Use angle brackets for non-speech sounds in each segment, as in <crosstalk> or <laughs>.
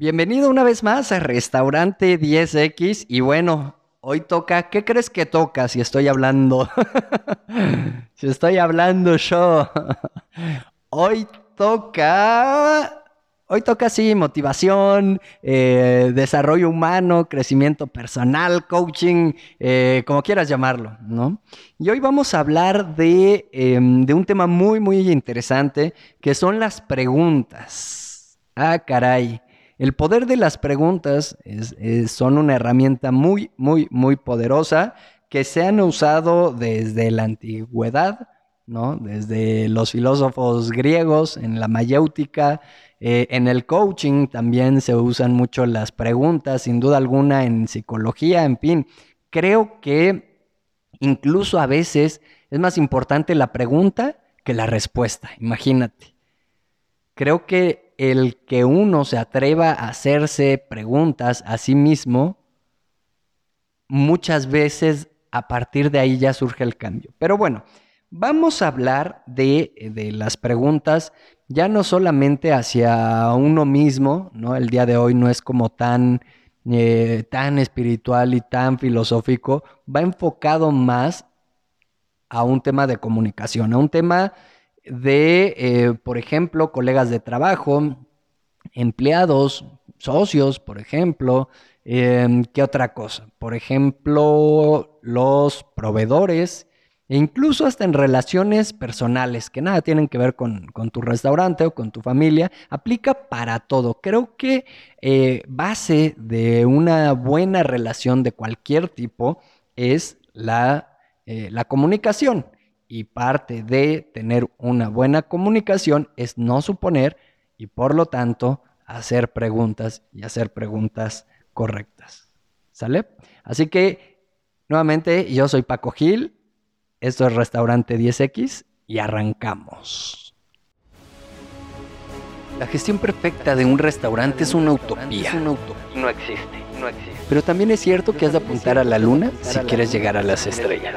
Bienvenido una vez más a Restaurante 10X y bueno, hoy toca, ¿qué crees que toca si estoy hablando? <laughs> si estoy hablando yo. hoy toca, hoy toca sí, motivación, eh, desarrollo humano, crecimiento personal, coaching, eh, como quieras llamarlo, ¿no? Y hoy vamos a hablar de, em, de un tema muy, muy interesante, que son las preguntas. Ah, caray. El poder de las preguntas son una herramienta muy, muy, muy poderosa que se han usado desde la antigüedad, ¿no? Desde los filósofos griegos, en la mayéutica, eh, en el coaching también se usan mucho las preguntas, sin duda alguna en psicología, en fin. Creo que incluso a veces es más importante la pregunta que la respuesta, imagínate. Creo que el que uno se atreva a hacerse preguntas a sí mismo, muchas veces a partir de ahí ya surge el cambio. Pero bueno, vamos a hablar de, las preguntas ya no solamente hacia uno mismo, ¿no? El día de hoy no es como tan, eh, tan espiritual y tan filosófico, va enfocado más a un tema de comunicación, a un tema de, eh, por ejemplo, colegas de trabajo, empleados, socios, por ejemplo. Em, ¿Qué otra cosa? Por ejemplo, los proveedores e incluso hasta en relaciones personales que nada tienen que ver con, tu restaurante o con tu familia, aplica para todo. Creo que eh, base de una buena relación de cualquier tipo es la, eh, la comunicación y parte de tener una buena comunicación es no suponer y por lo tanto hacer preguntas y hacer preguntas correctas. ¿Sale? Así que nuevamente yo soy Paco Gil, esto es Restaurante 10X y arrancamos. La gestión perfecta de un restaurante es una utopía. una utopía. No existe, no existe. Pero también es cierto que has de apuntar a la luna si quieres llegar a las estrellas.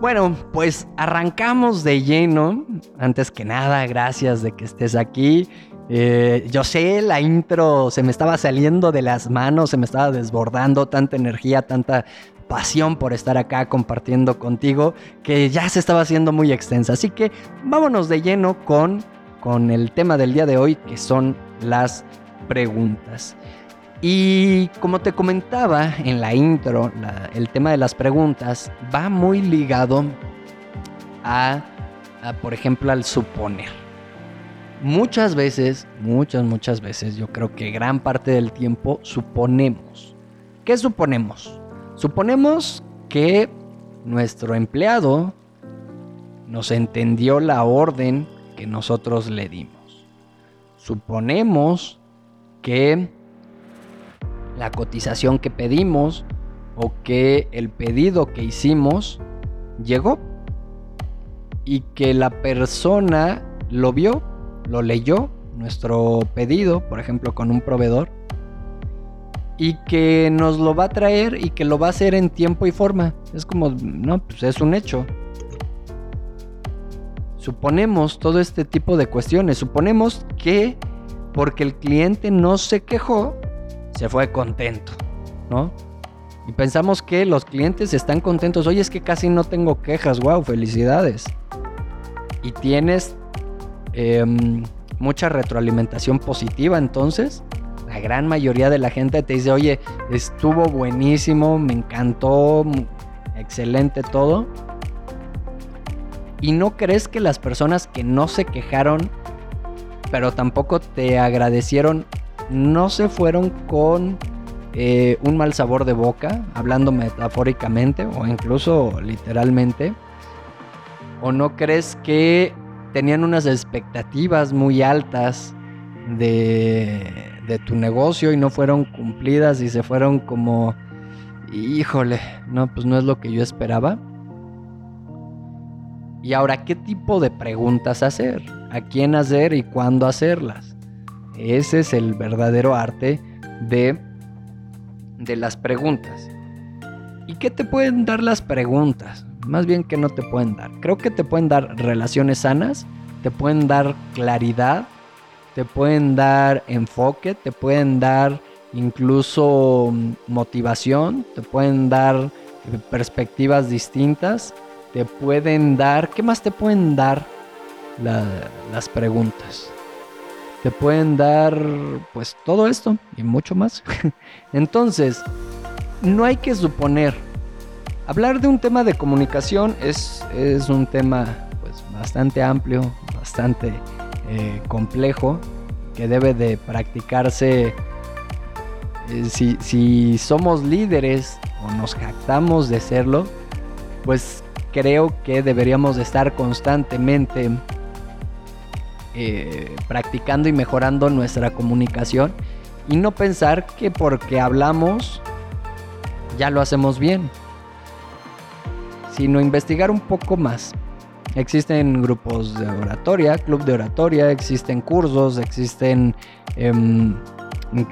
Bueno, pues arrancamos de lleno. Antes que nada, gracias de que estés aquí. Eh, yo sé, la intro se me estaba saliendo de las manos, se me estaba desbordando tanta energía, tanta pasión por estar acá compartiendo contigo, que ya se estaba haciendo muy extensa. Así que vámonos de lleno con, con el tema del día de hoy, que son las preguntas. Y como te comentaba en la intro, el tema de las preguntas va muy ligado a, por ejemplo, al suponer. Muchas veces, muchas, muchas veces, yo creo que gran parte del tiempo suponemos. ¿Qué suponemos? Suponemos que nuestro empleado nos entendió la orden que nosotros le dimos. Suponemos que la cotización que pedimos o que el pedido que hicimos llegó y que la persona lo vio, lo leyó, nuestro pedido, por ejemplo, con un proveedor, y que nos lo va a traer y que lo va a hacer en tiempo y forma. Es como, no, pues es un hecho. Suponemos todo este tipo de cuestiones. Suponemos que porque el cliente no se quejó, se fue contento, ¿no? Y pensamos que los clientes están contentos. Oye, es que casi no tengo quejas. Wow, felicidades. Y tienes em, mucha retroalimentación positiva. Entonces, la gran mayoría de la gente te dice, oye, estuvo buenísimo, me encantó, excelente todo. ¿Y no crees que las personas que no se quejaron, pero tampoco te agradecieron, no se fueron con eh, un mal sabor de boca, hablando metafóricamente o incluso literalmente? ¿O no crees que tenían unas expectativas muy altas de, de tu negocio y no fueron cumplidas y se fueron como, híjole, no, pues no es lo que yo esperaba. Y ahora, ¿qué tipo de preguntas hacer? ¿A quién hacer y cuándo hacerlas? Ese es el verdadero arte de, de las preguntas. ¿Y qué te pueden dar las preguntas? Más bien que no te pueden dar. Creo que te pueden dar relaciones sanas, te pueden dar claridad, te pueden dar enfoque, te pueden dar incluso motivación, te pueden dar eh, perspectivas distintas, te pueden dar, ¿qué más te pueden dar las preguntas? Te pueden dar pues todo esto y mucho más. <laughs> Entonces, no hay que suponer. Hablar de un tema de comunicación es, es un tema pues bastante amplio, bastante eh, complejo, que debe de practicarse eh, si, si somos líderes o nos jactamos de serlo, pues creo que deberíamos estar constantemente eh, practicando y mejorando nuestra comunicación y no pensar que porque hablamos ya lo hacemos bien, sino investigar un poco más. Existen grupos de oratoria, club de oratoria, existen cursos, existen em,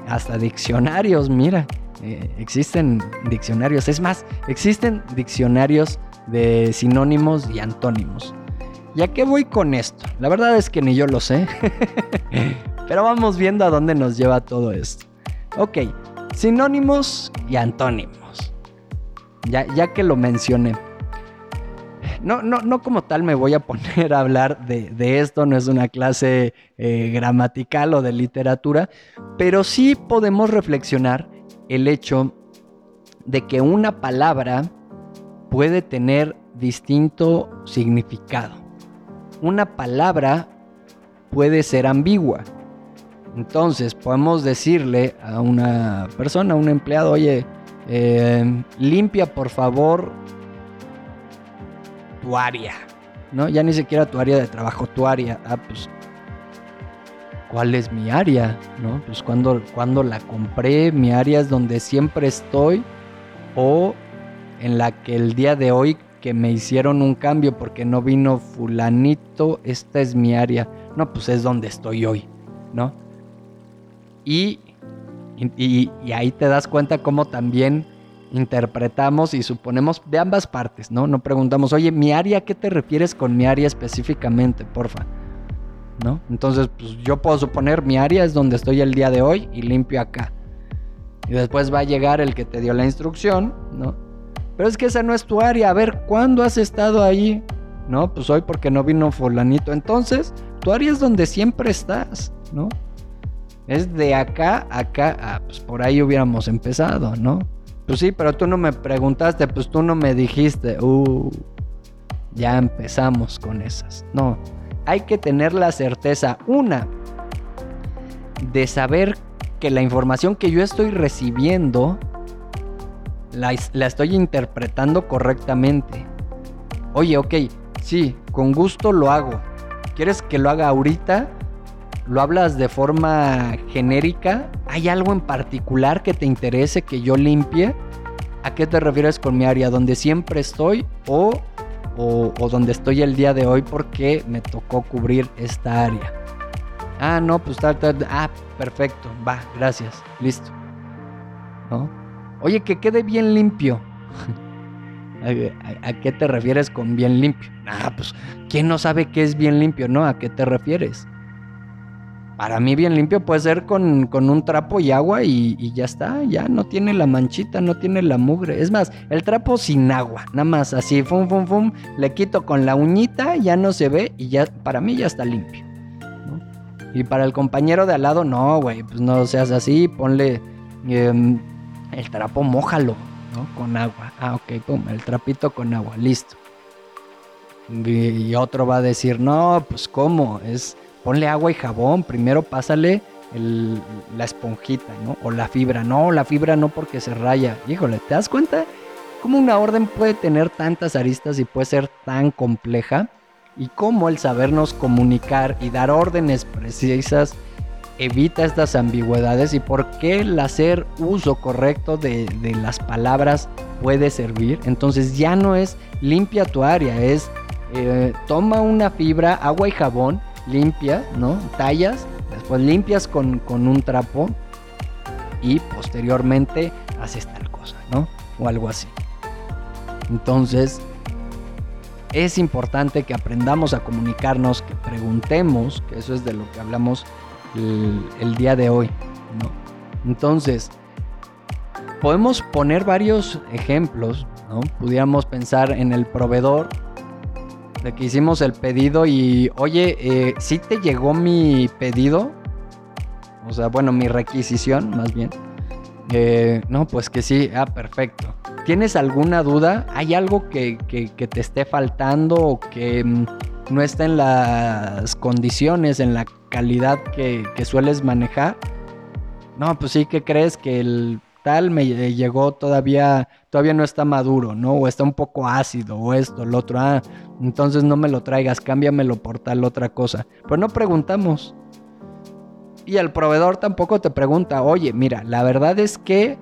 hasta diccionarios, mira, eh, existen diccionarios. Es más, existen diccionarios de sinónimos y antónimos. ¿Ya qué voy con esto? La verdad es que ni yo lo sé. <laughs> Pero vamos viendo a dónde nos lleva todo esto. Ok, sinónimos y antónimos. Ya, ya que lo mencioné. No, no, no como tal me voy a poner a hablar de, esto, no es una clase eh, gramatical o de literatura, pero sí podemos reflexionar el hecho de que una palabra puede tener distinto significado. Una palabra puede ser ambigua. Entonces podemos decirle a una persona, a un empleado, oye, eh, limpia por favor tu área, ¿no? Ya ni siquiera tu área de trabajo, tu área. Ah, pues, ¿cuál es mi área? ¿No? Pues cuando, cuando la compré, mi área es donde siempre estoy o en la que el día de hoy que me hicieron un cambio porque no vino fulanito, esta es mi área. No, pues es donde estoy hoy, ¿no? Y, y, ahí te das cuenta cómo también interpretamos y suponemos de ambas partes, ¿no? No preguntamos, oye, mi área, ¿qué te refieres con mi área específicamente, porfa? ¿No? Entonces, pues yo puedo suponer mi área es donde estoy el día de hoy y limpio acá. Y después va a llegar el que te dio la instrucción, ¿no? Pero es que esa no es tu área. A ver, ¿cuándo has estado ahí? No, pues hoy porque no vino fulanito. Entonces, tu área es donde siempre estás, ¿no? Es de acá a acá. Ah, pues por ahí hubiéramos empezado, ¿no? Pues sí, pero tú no me preguntaste, pues tú no me dijiste. Uh, ya empezamos con esas. No, hay que tener la certeza, una, de saber que la información que yo estoy recibiendo la, estoy interpretando correctamente. Oye, ok, sí, con gusto lo hago. ¿Quieres que lo haga ahorita? ¿Lo hablas de forma genérica? ¿Hay algo en particular que te interese que yo limpie? ¿A qué te refieres con mi área? ¿Donde siempre estoy o, o, donde estoy el día de hoy porque me tocó cubrir esta área? Ah, no, pues tal, tal. Ah, perfecto. Va, gracias. Listo. ¿No? Oye, que quede bien limpio. <laughs> ¿A, qué te refieres con bien limpio? Ah, pues, ¿quién no sabe qué es bien limpio? No, ¿a qué te refieres? Para mí bien limpio puede ser con, un trapo y agua y, ya está, ya no tiene la manchita, no tiene la mugre. Es más, el trapo sin agua, nada más así, fum, fum, fum, le quito con la uñita, ya no se ve y ya, para mí ya está limpio. Y para el compañero de al lado, no, güey, pues no seas así, ponle em, el trapo, mójalo, ¿no? Con agua. Ah, ok, pum, el trapito con agua, listo. Y otro va a decir, no, pues cómo, es ponle agua y jabón, primero pásale la esponjita, ¿no? O la fibra, no, la fibra no porque se raya. Híjole, ¿te das cuenta cómo una orden puede tener tantas aristas y puede ser tan compleja? Y cómo el sabernos comunicar y dar órdenes precisas evita estas ambigüedades y por qué el hacer uso correcto de, las palabras puede servir. Entonces ya no es limpia tu área, es eh, toma una fibra, agua y jabón, limpia, ¿no? Tallas, después limpias con, con un trapo y posteriormente haces tal cosa, ¿no? O algo así. Entonces, es importante que aprendamos a comunicarnos, que preguntemos, que eso es de lo que hablamos el, día de hoy. ¿no? Entonces, podemos poner varios ejemplos, ¿no? Pudiéramos pensar en el proveedor de que hicimos el pedido y, oye, eh, ¿sí te llegó mi pedido? O sea, bueno, mi requisición, más bien. Eh, no, pues que sí, ah, perfecto. ¿Tienes alguna duda? ¿Hay algo que, te esté faltando o que mm, no está en las condiciones, en la calidad que, sueles manejar? No, pues sí, ¿qué crees? Que el tal me llegó todavía, todavía no está maduro, ¿no? O está un poco ácido, o esto, lo otro. Ah, entonces no me lo traigas, cámbiamelo por tal otra cosa. Pero no preguntamos. Y el proveedor tampoco te pregunta, oye, mira, la verdad es que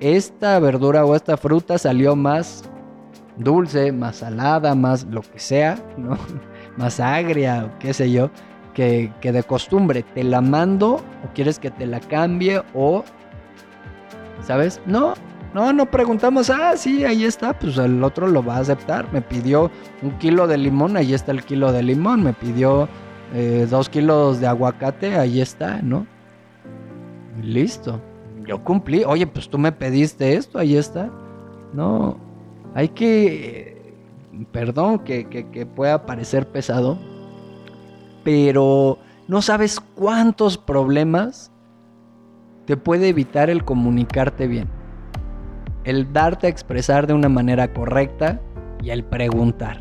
esta verdura o esta fruta salió más dulce, más salada, más lo que sea, ¿no? <laughs> Más agria qué sé yo, que, de costumbre. ¿Te la mando o quieres que te la cambie o... ¿Sabes? No, no, no preguntamos, ah, sí, ahí está, pues el otro lo va a aceptar. Me pidió un kilo de limón, ahí está el kilo de limón. Me pidió eh, dos kilos de aguacate, ahí está, ¿no? Listo yo cumplí. Oye, pues tú me pediste esto, ahí está. No, hay que, perdón que, que, pueda parecer pesado, pero no sabes cuántos problemas te puede evitar el comunicarte bien. El darte a expresar de una manera correcta y el preguntar.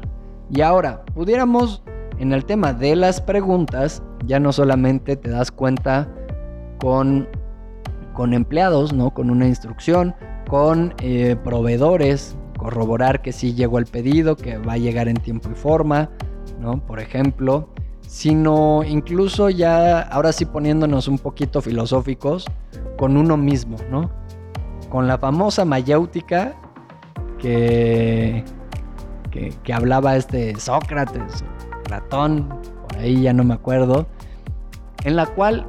Y ahora, pudiéramos en el tema de las preguntas, ya no solamente te das cuenta con con empleados, ¿no? Con una instrucción, con eh, proveedores, corroborar que sí llegó el pedido, que va a llegar en tiempo y forma, ¿no? Por ejemplo, sino incluso ya, ahora sí poniéndonos un poquito filosóficos, con uno mismo, ¿no? Con la famosa mayéutica que, que, que hablaba este Sócrates, Platón, por ahí ya no me acuerdo, en la cual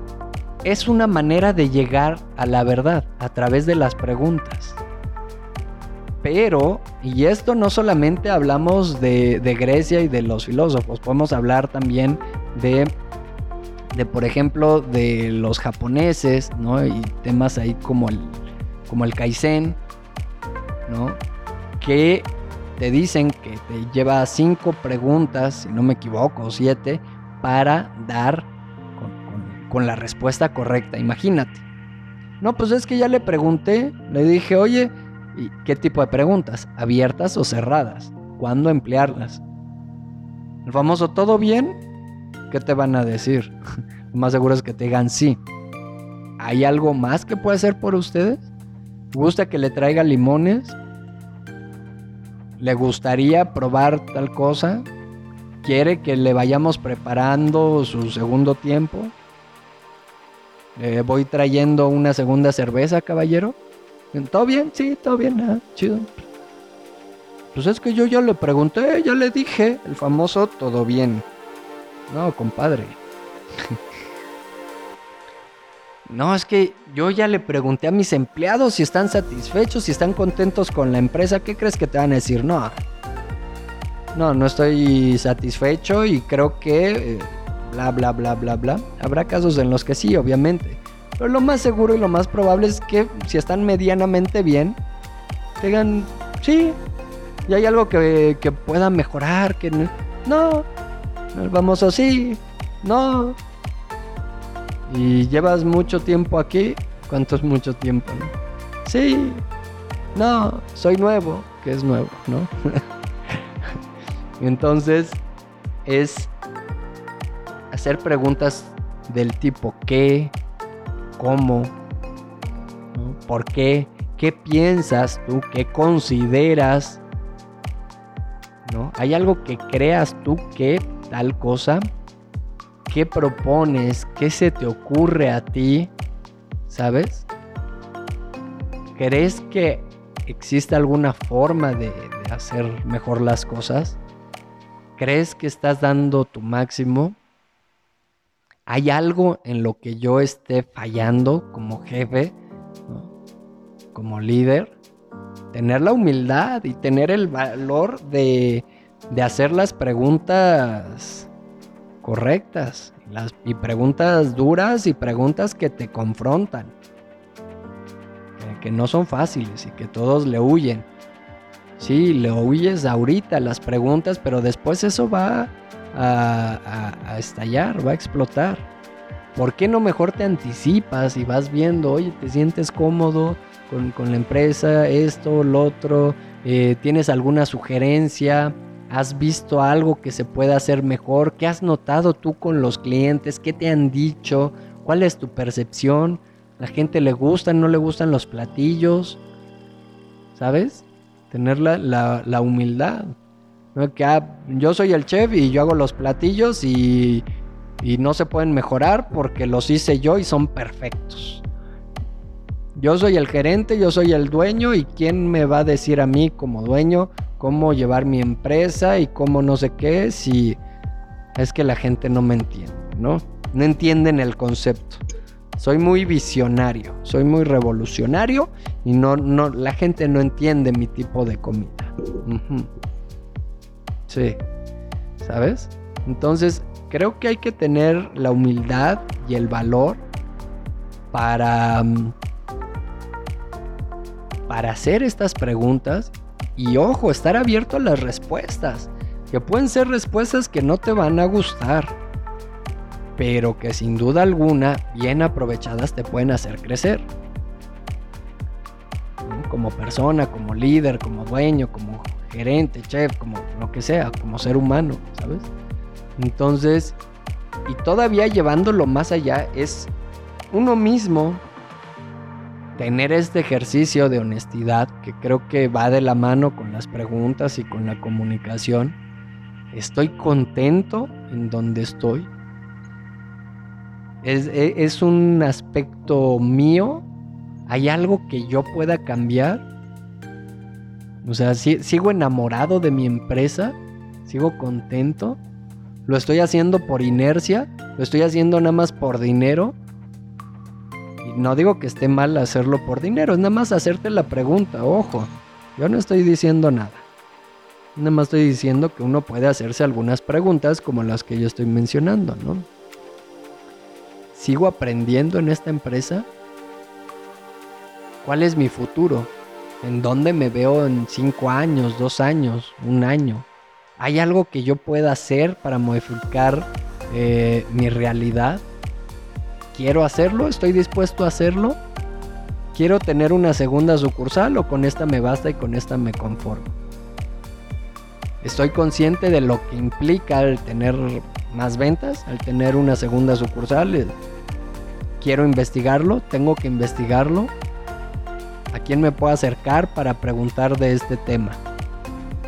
es una manera de llegar a la verdad a través de las preguntas. Pero, y esto no solamente hablamos de, Grecia y de los filósofos, podemos hablar también de, de, por ejemplo, de los japoneses, ¿no? Y temas ahí como el, como el Kaizen, ¿no? Que te dicen que te lleva cinco preguntas, si no me equivoco, siete, para dar con la respuesta correcta, imagínate. No, pues es que ya le pregunté, le dije, oye, ¿y qué tipo de preguntas? ¿Abiertas o cerradas? ¿Cuándo emplearlas? El famoso todo bien, ¿qué te van a decir? <laughs> Lo más seguro es que te digan sí. ¿Hay algo más que pueda hacer por ustedes? ¿Gusta que le traiga limones? ¿Le gustaría probar tal cosa? ¿Quiere que le vayamos preparando su segundo tiempo? Eh, voy trayendo una segunda cerveza, caballero. ¿Todo bien? Sí, todo bien, ah, chido. Pues es que yo ya le pregunté, ya le dije, el famoso todo bien. No, compadre. <laughs> no, es que yo ya le pregunté a mis empleados si están satisfechos, si están contentos con la empresa. ¿Qué crees que te van a decir? No. No, no estoy satisfecho y creo que... Eh, bla, bla, bla, bla, bla. Habrá casos en los que sí, obviamente. Pero lo más seguro y lo más probable es que si están medianamente bien, digan, sí, y hay algo que, que pueda mejorar, que no, no, vamos así, no. Y llevas mucho tiempo aquí, ¿cuánto es mucho tiempo? No? Sí, no, soy nuevo, que es nuevo, ¿no? <laughs> Entonces, es hacer preguntas del tipo qué, cómo, por qué, qué piensas tú, qué consideras, ¿no? ¿Hay algo que creas tú que tal cosa? qué propones, qué se te ocurre a ti, ¿sabes? ¿Crees que existe alguna forma de, de hacer mejor las cosas? ¿Crees que estás dando tu máximo? ¿Hay algo en lo que yo esté fallando como jefe, como líder? Tener la humildad y tener el valor de, de hacer las preguntas correctas las, y preguntas duras y preguntas que te confrontan, que, que no son fáciles y que todos le huyen. Sí, le huyes ahorita las preguntas, pero después eso va a, estallar, va a explotar. ¿Por qué no mejor te anticipas y vas viendo, oye, te sientes cómodo con, la empresa, esto, lo otro, eh, tienes alguna sugerencia, has visto algo que se pueda hacer mejor, qué has notado tú con los clientes, qué te han dicho, cuál es tu percepción, la gente le gustan, no le gustan los platillos, ¿sabes? Tener la humildad. Que ah, yo soy el chef y yo hago los platillos y, no se pueden mejorar porque los hice yo y son perfectos. Yo soy el gerente, yo soy el dueño y quién me va a decir a mí como dueño cómo llevar mi empresa y cómo no sé qué si es que la gente no me entiende, ¿no? No entienden el concepto. Soy muy visionario, soy muy revolucionario y no, no, la gente no entiende mi tipo de comida. Sí. ¿Sabes? Entonces, creo que hay que tener la humildad y el valor para, mm, para hacer estas preguntas y ojo, estar abierto a las respuestas, que pueden ser respuestas que no te van a gustar, pero que sin duda alguna, bien aprovechadas, te pueden hacer crecer. Como persona, como líder, como dueño, como gerente, chef, como lo que sea, como ser humano, ¿sabes? Entonces, y todavía llevándolo más allá, es uno mismo tener este ejercicio de honestidad que creo que va de la mano con las preguntas y con la comunicación. Estoy contento en donde estoy. Es, es un aspecto mío. ¿Hay algo que yo pueda cambiar? O sea, sigo enamorado de mi empresa, sigo contento. Lo estoy haciendo por inercia, lo estoy haciendo nada más por dinero. Y no digo que esté mal hacerlo por dinero, es nada más hacerte la pregunta, ojo, yo no estoy diciendo nada. Nada más estoy diciendo que uno puede hacerse algunas preguntas como las que yo estoy mencionando, ¿no? ¿Sigo aprendiendo en esta empresa? ¿Cuál es mi futuro? ¿En dónde me veo en cinco años, dos años, un año? ¿Hay algo que yo pueda hacer para modificar eh, mi realidad? ¿Quiero hacerlo? ¿Estoy dispuesto a hacerlo? ¿Quiero tener una segunda sucursal o con esta me basta y con esta me conformo? Estoy consciente de lo que implica el tener más ventas, al tener una segunda sucursal. Quiero investigarlo, tengo que investigarlo a quién me puedo acercar para preguntar de este tema.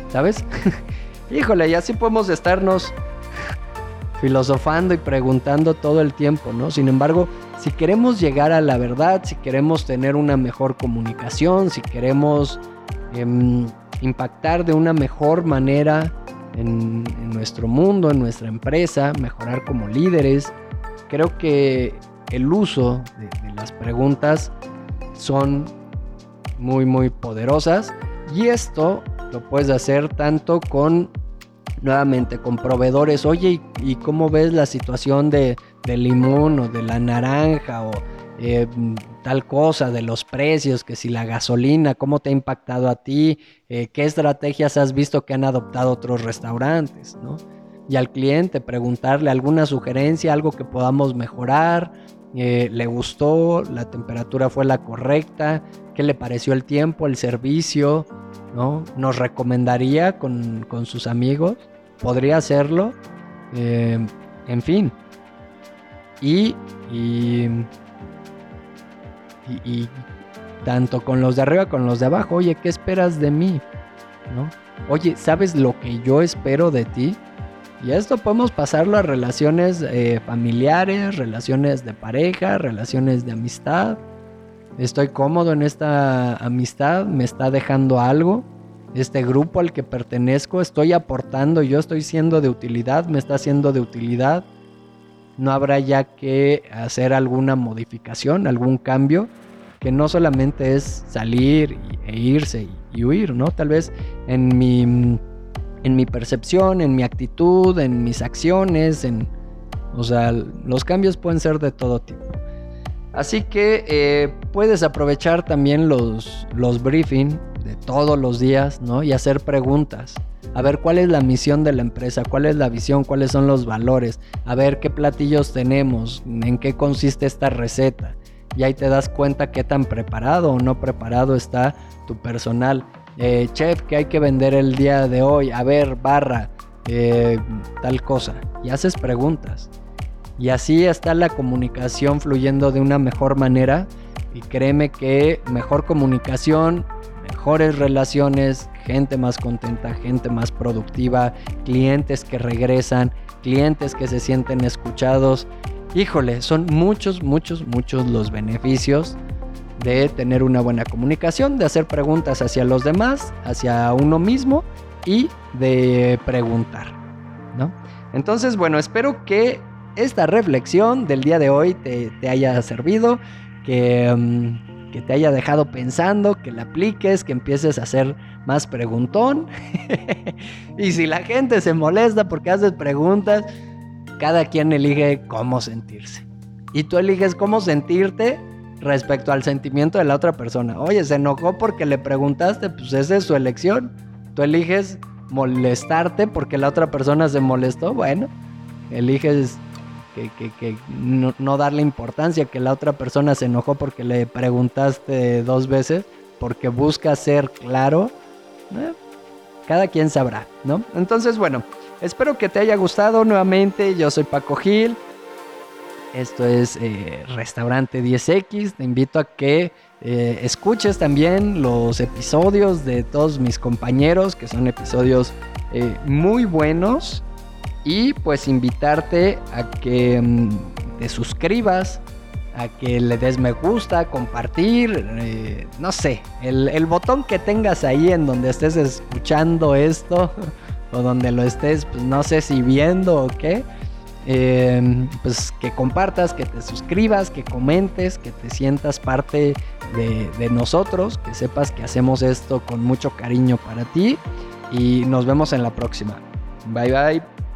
¿Sabes? <laughs> Híjole, y así podemos estarnos filosofando y preguntando todo el tiempo, ¿no? Sin embargo, si queremos llegar a la verdad, si queremos tener una mejor comunicación, si queremos em, impactar de una mejor manera en, nuestro mundo, en nuestra empresa, mejorar como líderes, creo que el uso de las preguntas son muy muy poderosas. Y esto lo puedes hacer tanto con nuevamente con proveedores. Oye y, cómo ves la situación de, del limón o de la naranja o eh, tal cosa de los precios que si la gasolina cómo te ha impactado a ti eh, qué estrategias has visto que han adoptado otros restaurantes ¿no? y al cliente preguntarle alguna sugerencia algo que podamos mejorar eh, le gustó, la temperatura fue la correcta, qué le pareció el tiempo, el servicio, ¿no? Nos recomendaría con, sus amigos, podría hacerlo, eh, en fin. Y, y, y, tanto con los de arriba como con los de abajo, oye, ¿qué esperas de mí? ¿No? Oye, ¿sabes lo que yo espero de ti? Y esto podemos pasarlo a relaciones eh, familiares, relaciones de pareja, relaciones de amistad. Estoy cómodo en esta amistad, me está dejando algo. Este grupo al que pertenezco, estoy aportando, yo estoy siendo de utilidad, me está siendo de utilidad. No habrá ya que hacer alguna modificación, algún cambio, que no solamente es salir e irse y, huir, ¿no? Tal vez en mi en mi percepción, en mi actitud, en mis acciones, en... O sea, los cambios pueden ser de todo tipo. Así que eh, puedes aprovechar también los, los briefings de todos los días, ¿no? Y hacer preguntas. A ver cuál es la misión de la empresa, cuál es la visión, cuáles son los valores, a ver qué platillos tenemos, en qué consiste esta receta. Y ahí te das cuenta qué tan preparado o no preparado está tu personal. Eh, chef, que hay que vender el día de hoy? A ver, barra, eh, tal cosa. Y haces preguntas. Y así está la comunicación fluyendo de una mejor manera. Y créeme que mejor comunicación, mejores relaciones, gente más contenta, gente más productiva, clientes que regresan, clientes que se sienten escuchados. Híjole, son muchos, muchos, muchos los beneficios de tener una buena comunicación, de hacer preguntas hacia los demás, hacia uno mismo y de preguntar, ¿no? Entonces, bueno, espero que esta reflexión del día de hoy te, haya servido, que, mm, que, te haya dejado pensando, que la apliques, que empieces a hacer más preguntón. <laughs> y si la gente se molesta porque haces preguntas, cada quien elige cómo sentirse. Y tú eliges cómo sentirte respecto al sentimiento de la otra persona. Oye, se enojó porque le preguntaste, pues esa es su elección. Tú eliges molestarte porque la otra persona se molestó. Bueno, eliges que, no, darle importancia, que la otra persona se enojó porque le preguntaste dos veces, porque busca ser claro. Cada quien sabrá, ¿no? Entonces, bueno, espero que te haya gustado nuevamente. Yo soy Paco Gil. Esto es eh, Restaurante 10X. Te invito a que eh, escuches también los episodios de todos mis compañeros, que son episodios eh, muy buenos. Y pues invitarte a que mm, te suscribas, a que le des me gusta, compartir, no sé, el, botón que tengas ahí en donde estés escuchando esto <laughs> o donde lo estés, pues no sé si viendo o qué Em, pues que compartas, que te suscribas, que comentes, que te sientas parte de, de nosotros, que sepas que hacemos esto con mucho cariño para ti y nos vemos en la próxima. Bye bye.